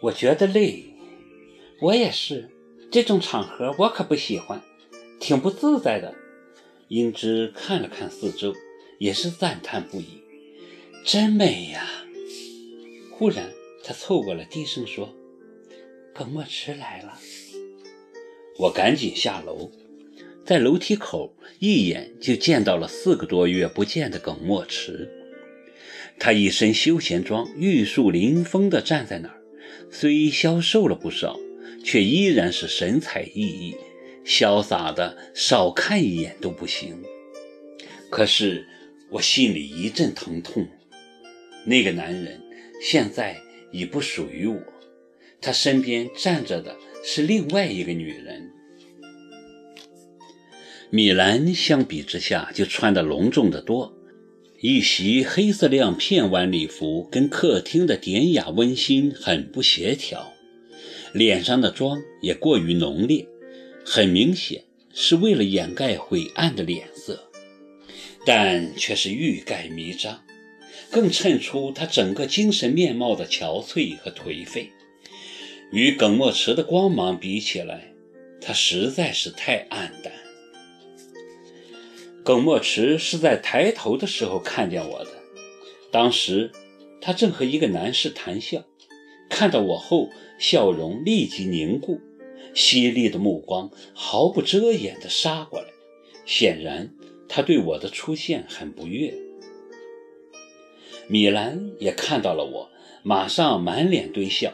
我觉得累。我也是，这种场合我可不喜欢，挺不自在的。英芝看了看四周，也是赞叹不已：“真美呀！”忽然，他凑过来低声说：“耿墨池来了。”我赶紧下楼，在楼梯口一眼就见到了四个多月不见的耿墨池。他一身休闲装，玉树临风地站在那儿，虽消瘦了不少，却依然是神采奕奕、潇洒的，少看一眼都不行。可是我心里一阵疼痛，那个男人现在已不属于我，他身边站着的。是另外一个女人，米兰相比之下就穿得隆重的多，一袭黑色亮片晚礼服跟客厅的典雅温馨很不协调，脸上的妆也过于浓烈，很明显是为了掩盖晦暗的脸色，但却是欲盖弥彰，更衬出他整个精神面貌的憔悴和颓废。与耿墨池的光芒比起来，他实在是太暗淡。耿墨池是在抬头的时候看见我的，当时他正和一个男士谈笑，看到我后，笑容立即凝固，犀利的目光毫不遮掩地杀过来，显然他对我的出现很不悦。米兰也看到了我，马上满脸堆笑。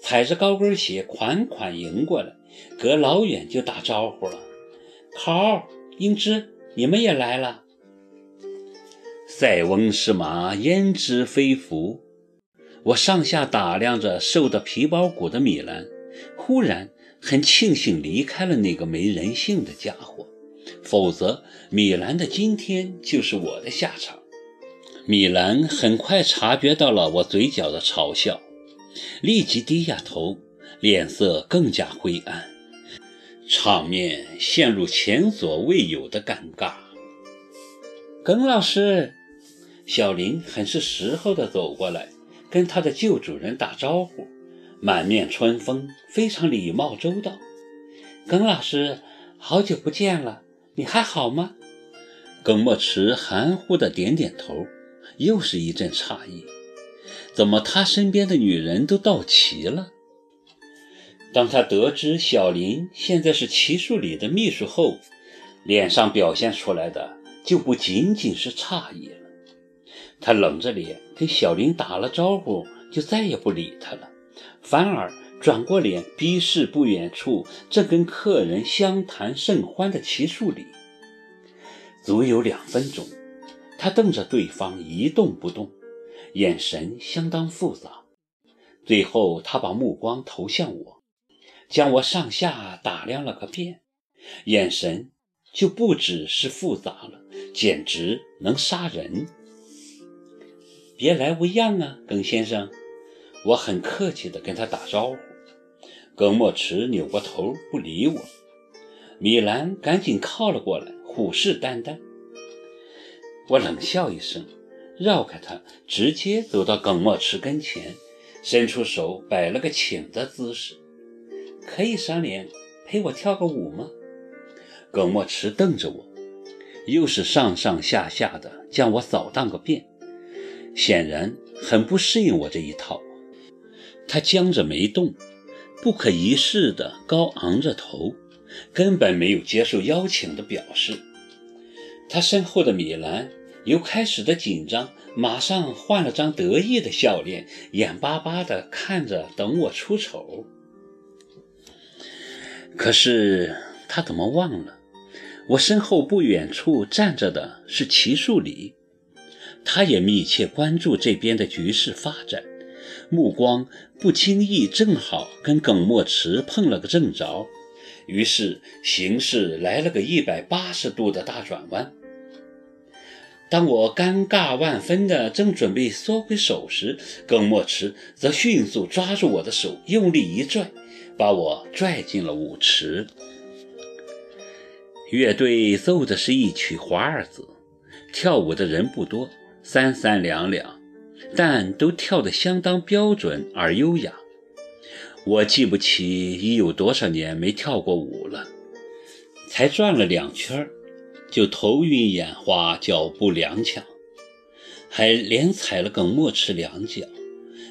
踩着高跟鞋款款迎过来，隔老远就打招呼了：“考英芝，你们也来了。”塞翁失马，焉知非福？我上下打量着瘦得皮包骨的米兰，忽然很庆幸离开了那个没人性的家伙，否则米兰的今天就是我的下场。米兰很快察觉到了我嘴角的嘲笑。立即低下头，脸色更加灰暗，场面陷入前所未有的尴尬。耿老师，小林很是时候的走过来，跟他的旧主人打招呼，满面春风，非常礼貌周到。耿老师，好久不见了，你还好吗？耿墨池含糊的点点头，又是一阵诧异。怎么，他身边的女人都到齐了？当他得知小林现在是齐树里的秘书后，脸上表现出来的就不仅仅是诧异了。他冷着脸跟小林打了招呼，就再也不理他了，反而转过脸逼视不远处正跟客人相谈甚欢的齐树里。足有两分钟，他瞪着对方一动不动。眼神相当复杂，最后他把目光投向我，将我上下打量了个遍，眼神就不只是复杂了，简直能杀人。别来无恙啊，耿先生，我很客气地跟他打招呼。耿墨池扭过头不理我，米兰赶紧靠了过来，虎视眈眈。我冷笑一声。绕开他，直接走到耿墨池跟前，伸出手摆了个请的姿势。可以赏脸陪我跳个舞吗？耿墨池瞪着我，又是上上下下的将我扫荡个遍，显然很不适应我这一套。他僵着没动，不可一世的高昂着头，根本没有接受邀请的表示。他身后的米兰。由开始的紧张，马上换了张得意的笑脸，眼巴巴地看着等我出丑。可是他怎么忘了，我身后不远处站着的是齐树礼，他也密切关注这边的局势发展，目光不经意正好跟耿墨池碰了个正着，于是形势来了个一百八十度的大转弯。当我尴尬万分的正准备缩回手时，耿墨池则迅速抓住我的手，用力一拽，把我拽进了舞池。乐队奏的是一曲华尔兹，跳舞的人不多，三三两两，但都跳得相当标准而优雅。我记不起已有多少年没跳过舞了，才转了两圈，就头晕眼花，脚步踉跄，还连踩了个墨池两脚。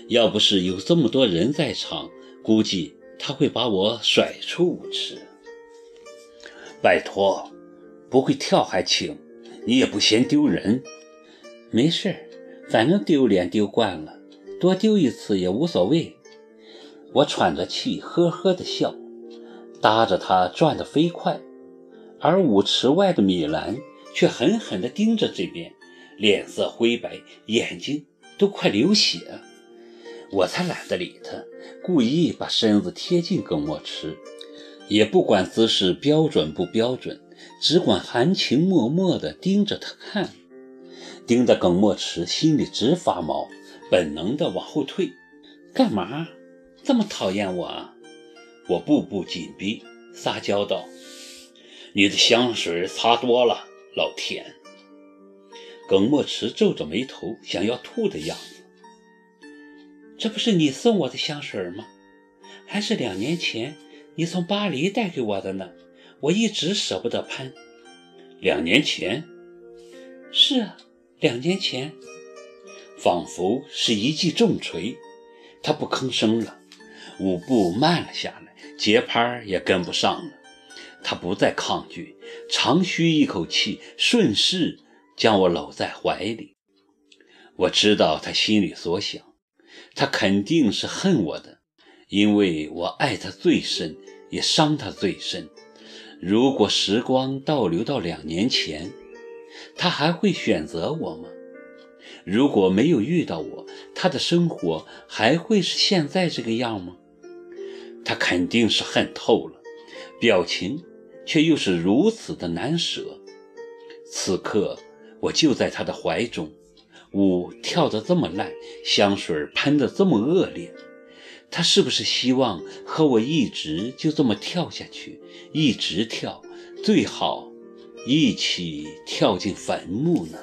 要不是有这么多人在场，估计他会把我甩出舞池。拜托，不会跳还请，你也不嫌丢人。没事，反正丢脸丢惯了，多丢一次也无所谓。我喘着气，呵呵的笑，搭着他转得飞快，而舞池外的米兰却狠狠地盯着这边，脸色灰白，眼睛都快流血。我才懒得理他，故意把身子贴近耿墨池，也不管姿势标准不标准，只管含情脉脉地盯着他看，盯得耿墨池心里直发毛，本能地往后退。干嘛这么讨厌我？啊？我步步紧逼，撒娇道：“你的香水擦多了，老田。”耿墨池皱着眉头，想要吐的样子。这不是你送我的香水吗？还是两年前你从巴黎带给我的呢？我一直舍不得喷。两年前？是啊，两年前。仿佛是一记重锤，他不吭声了，舞步慢了下来，节拍也跟不上了。他不再抗拒，长吁一口气，顺势将我搂在怀里。我知道他心里所想。他肯定是恨我的，因为我爱他最深，也伤他最深。如果时光倒流到两年前，他还会选择我吗？如果没有遇到我，他的生活还会是现在这个样吗？他肯定是恨透了，表情却又是如此的难舍。此刻，我就在他的怀中。舞跳得这么烂，香水喷得这么恶劣，他是不是希望和我一直就这么跳下去，一直跳，最好一起跳进坟墓呢？